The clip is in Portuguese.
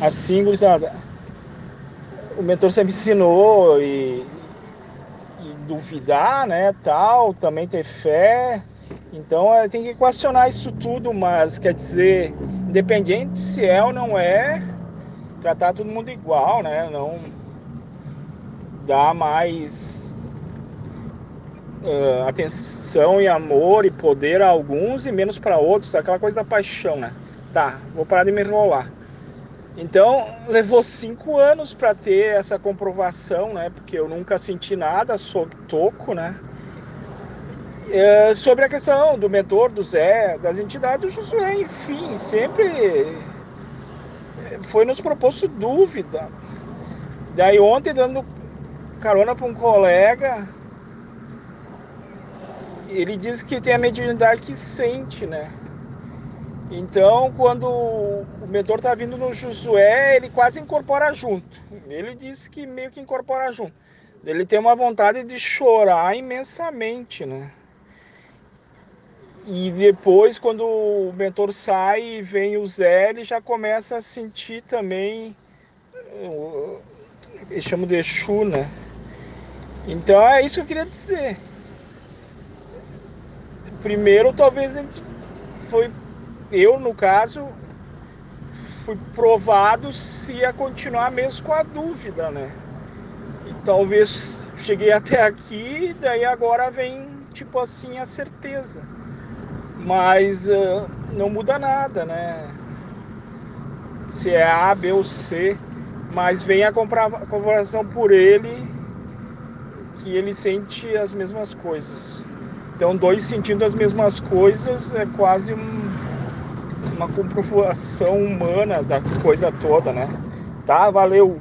assim, gurizada, o mentor sempre ensinou e, e duvidar, né, tal, também ter fé. Então é, tem que equacionar isso tudo, mas quer dizer, independente se é ou não é, tratar todo mundo igual, né? Não dar mais uh, atenção e amor e poder a alguns e menos para outros, aquela coisa da paixão, né? Tá, vou parar de me enrolar. Então levou cinco anos para ter essa comprovação, né? Porque eu nunca senti nada, sou toco, né? É, sobre a questão do mentor, do Zé, das entidades do Josué, enfim, sempre foi nos proposto dúvida. Daí ontem dando carona para um colega, ele diz que tem a mediunidade que sente, né? Então, quando o mentor está vindo no Josué, ele quase incorpora junto. Ele diz que meio que incorpora junto. Ele tem uma vontade de chorar imensamente, né? E depois, quando o mentor sai e vem o Zé, ele já começa a sentir também. Eles chamam de Exu, né? Então é isso que eu queria dizer. Primeiro, talvez a gente foi eu, no caso, fui provado se ia continuar mesmo com a dúvida, né? E talvez cheguei até aqui, daí agora vem, tipo assim, a certeza. Mas uh, não muda nada, né? Se é A, B ou C, mas vem a comprovação por ele que ele sente as mesmas coisas. Então, dois sentindo as mesmas coisas é quase um uma comprovação humana da coisa toda, né? Tá, valeu.